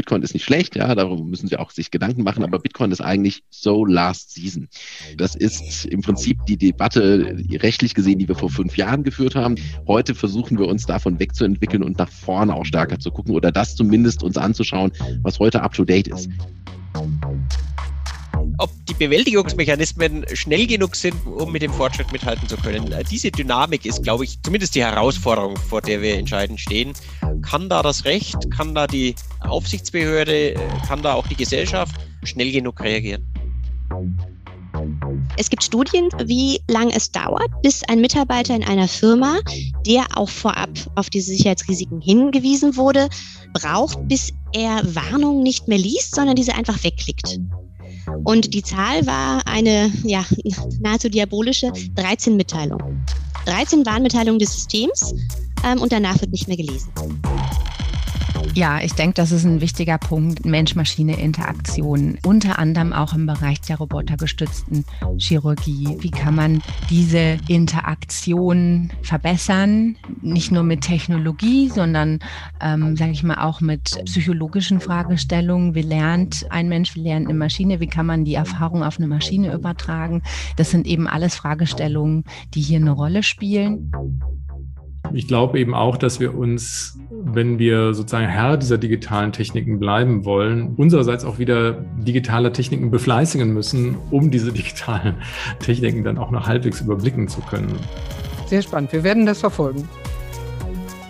Bitcoin ist nicht schlecht, ja, darüber müssen Sie auch sich Gedanken machen, aber Bitcoin ist eigentlich so last season. Das ist im Prinzip die Debatte rechtlich gesehen, die wir vor fünf Jahren geführt haben. Heute versuchen wir uns davon wegzuentwickeln und nach vorne auch stärker zu gucken oder das zumindest uns anzuschauen, was heute up to date ist ob die Bewältigungsmechanismen schnell genug sind, um mit dem Fortschritt mithalten zu können. Diese Dynamik ist, glaube ich, zumindest die Herausforderung, vor der wir entscheidend stehen. Kann da das Recht, kann da die Aufsichtsbehörde, kann da auch die Gesellschaft schnell genug reagieren? Es gibt Studien, wie lange es dauert, bis ein Mitarbeiter in einer Firma, der auch vorab auf diese Sicherheitsrisiken hingewiesen wurde, braucht, bis er Warnungen nicht mehr liest, sondern diese einfach wegklickt. Und die Zahl war eine ja, nahezu diabolische 13 Mitteilungen. 13 Warnmitteilungen des Systems ähm, und danach wird nicht mehr gelesen. Ja, ich denke, das ist ein wichtiger Punkt, Mensch-Maschine-Interaktion, unter anderem auch im Bereich der robotergestützten Chirurgie. Wie kann man diese Interaktion verbessern? Nicht nur mit Technologie, sondern, ähm, sage ich mal, auch mit psychologischen Fragestellungen. Wie lernt ein Mensch, wie lernt eine Maschine? Wie kann man die Erfahrung auf eine Maschine übertragen? Das sind eben alles Fragestellungen, die hier eine Rolle spielen. Ich glaube eben auch, dass wir uns, wenn wir sozusagen Herr dieser digitalen Techniken bleiben wollen, unsererseits auch wieder digitale Techniken befleißigen müssen, um diese digitalen Techniken dann auch noch halbwegs überblicken zu können. Sehr spannend. Wir werden das verfolgen.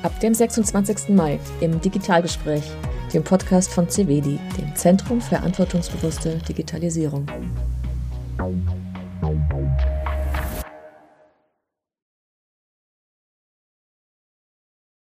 Ab dem 26. Mai im Digitalgespräch, dem Podcast von CVD, dem Zentrum für verantwortungsbewusste Digitalisierung.